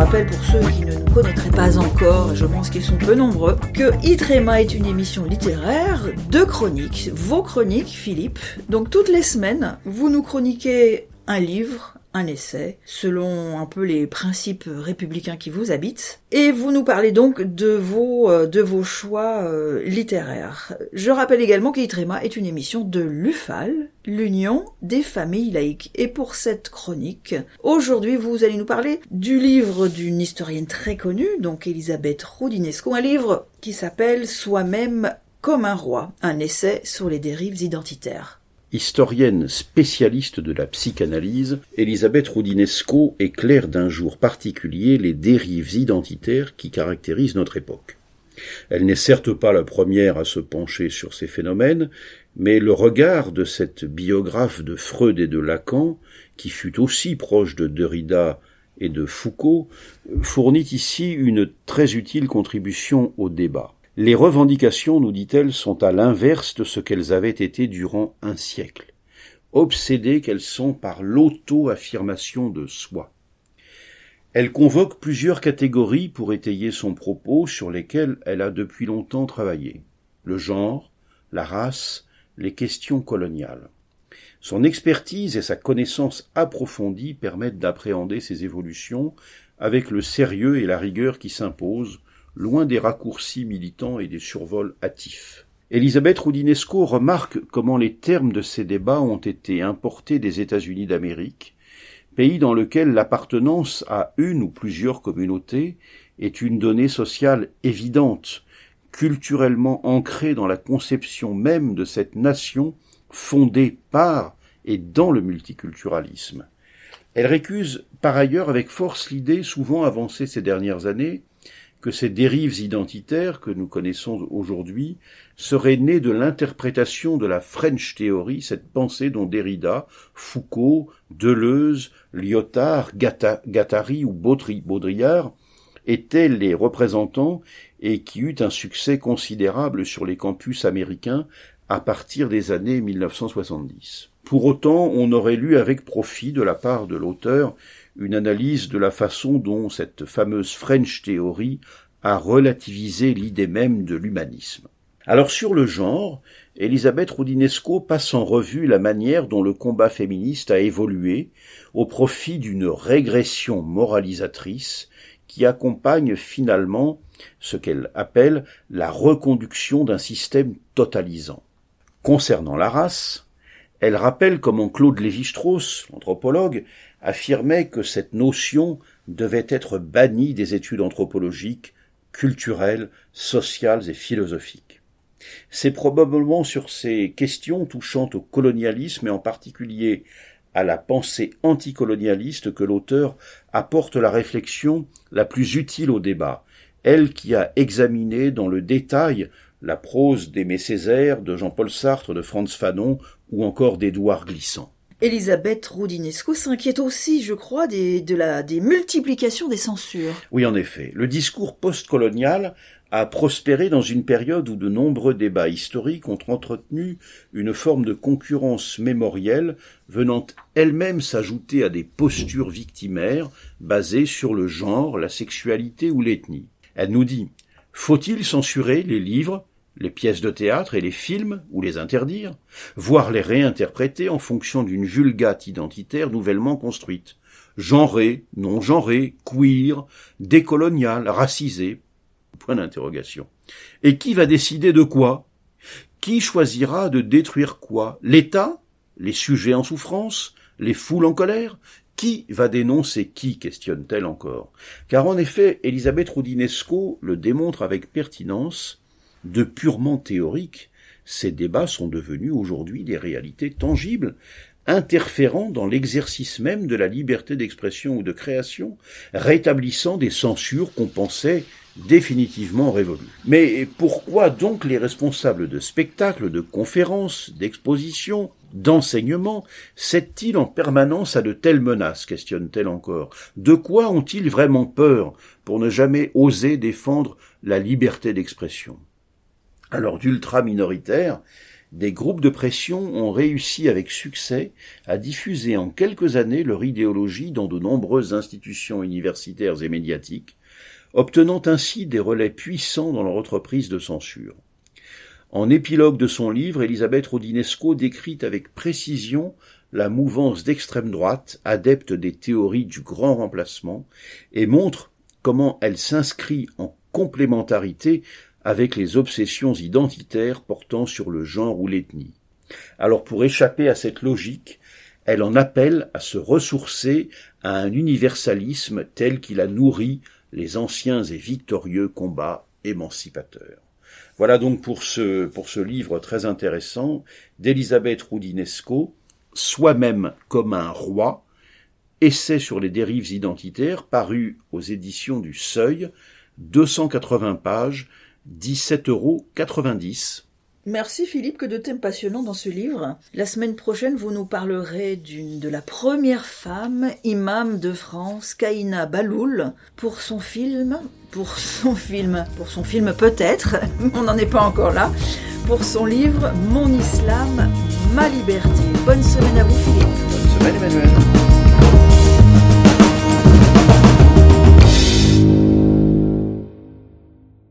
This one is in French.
rappelle pour ceux qui ne nous connaîtraient pas encore, je pense qu'ils sont peu nombreux, que Itrema est une émission littéraire de chroniques, vos chroniques Philippe. Donc toutes les semaines, vous nous chroniquez un livre, un essai, selon un peu les principes républicains qui vous habitent. Et vous nous parlez donc de vos, euh, de vos choix euh, littéraires. Je rappelle également qu'Itrema est une émission de l'UFAL, l'Union des familles laïques. Et pour cette chronique, aujourd'hui vous allez nous parler du livre d'une historienne très connue, donc Elisabeth Roudinesco, un livre qui s'appelle Soi-même comme un roi, un essai sur les dérives identitaires. Historienne spécialiste de la psychanalyse, Elisabeth Roudinesco éclaire d'un jour particulier les dérives identitaires qui caractérisent notre époque. Elle n'est certes pas la première à se pencher sur ces phénomènes, mais le regard de cette biographe de Freud et de Lacan, qui fut aussi proche de Derrida et de Foucault, fournit ici une très utile contribution au débat. Les revendications, nous dit-elle, sont à l'inverse de ce qu'elles avaient été durant un siècle. Obsédées qu'elles sont par l'auto-affirmation de soi. Elle convoque plusieurs catégories pour étayer son propos sur lesquelles elle a depuis longtemps travaillé. Le genre, la race, les questions coloniales. Son expertise et sa connaissance approfondie permettent d'appréhender ces évolutions avec le sérieux et la rigueur qui s'imposent loin des raccourcis militants et des survols hâtifs. Elisabeth Roudinesco remarque comment les termes de ces débats ont été importés des États-Unis d'Amérique, pays dans lequel l'appartenance à une ou plusieurs communautés est une donnée sociale évidente, culturellement ancrée dans la conception même de cette nation fondée par et dans le multiculturalisme. Elle récuse par ailleurs avec force l'idée souvent avancée ces dernières années que ces dérives identitaires que nous connaissons aujourd'hui seraient nées de l'interprétation de la French Theory, cette pensée dont Derrida, Foucault, Deleuze, Lyotard, Gattari ou Baudrillard étaient les représentants et qui eut un succès considérable sur les campus américains à partir des années 1970. Pour autant, on aurait lu avec profit de la part de l'auteur une analyse de la façon dont cette fameuse French Theory a relativisé l'idée même de l'humanisme. Alors sur le genre, Elisabeth Roudinesco passe en revue la manière dont le combat féministe a évolué au profit d'une régression moralisatrice qui accompagne finalement ce qu'elle appelle la reconduction d'un système totalisant. Concernant la race, elle rappelle comment Claude Lévi-Strauss, l'anthropologue, affirmait que cette notion devait être bannie des études anthropologiques, culturelles, sociales et philosophiques. C'est probablement sur ces questions touchant au colonialisme et en particulier à la pensée anticolonialiste que l'auteur apporte la réflexion la plus utile au débat, elle qui a examiné dans le détail la prose d'Aimé Césaire, de Jean-Paul Sartre, de Franz Fanon ou encore d'Édouard Glissant. Elisabeth Roudinesco s'inquiète aussi, je crois, des, de la, des multiplications des censures. Oui, en effet. Le discours postcolonial a prospéré dans une période où de nombreux débats historiques ont entretenu une forme de concurrence mémorielle venant elle-même s'ajouter à des postures victimaires basées sur le genre, la sexualité ou l'ethnie. Elle nous dit Faut-il censurer les livres, les pièces de théâtre et les films, ou les interdire, voire les réinterpréter en fonction d'une vulgate identitaire nouvellement construite, genrée, non genrée, queer, décoloniale, racisée, point d'interrogation. Et qui va décider de quoi? Qui choisira de détruire quoi? L'État? Les sujets en souffrance? Les foules en colère? Qui va dénoncer qui? questionne-t-elle encore Car en effet, Elisabeth Roudinesco le démontre avec pertinence, de purement théorique, ces débats sont devenus aujourd'hui des réalités tangibles, interférant dans l'exercice même de la liberté d'expression ou de création, rétablissant des censures qu'on pensait définitivement révolues. Mais pourquoi donc les responsables de spectacles, de conférences, d'expositions, d'enseignements cèdent-ils en permanence à de telles menaces questionne-t-elle encore? De quoi ont-ils vraiment peur pour ne jamais oser défendre la liberté d'expression? Alors d'ultra minoritaire, des groupes de pression ont réussi avec succès à diffuser en quelques années leur idéologie dans de nombreuses institutions universitaires et médiatiques, obtenant ainsi des relais puissants dans leur entreprise de censure. En épilogue de son livre, Elisabeth Rodinesco décrit avec précision la mouvance d'extrême droite, adepte des théories du grand remplacement, et montre comment elle s'inscrit en complémentarité avec les obsessions identitaires portant sur le genre ou l'ethnie. Alors pour échapper à cette logique, elle en appelle à se ressourcer à un universalisme tel qu'il a nourri les anciens et victorieux combats émancipateurs. Voilà donc pour ce, pour ce livre très intéressant d'Elisabeth Roudinesco, Soi-même comme un roi, essai sur les dérives identitaires, paru aux éditions du Seuil, 280 pages, 17,90 euros. Merci Philippe, que de thèmes passionnants dans ce livre. La semaine prochaine, vous nous parlerez d'une de la première femme imam de France, Kaina Baloul, pour son film, pour son film, pour son film peut-être, on n'en est pas encore là, pour son livre Mon Islam, ma liberté. Bonne semaine à vous Philippe.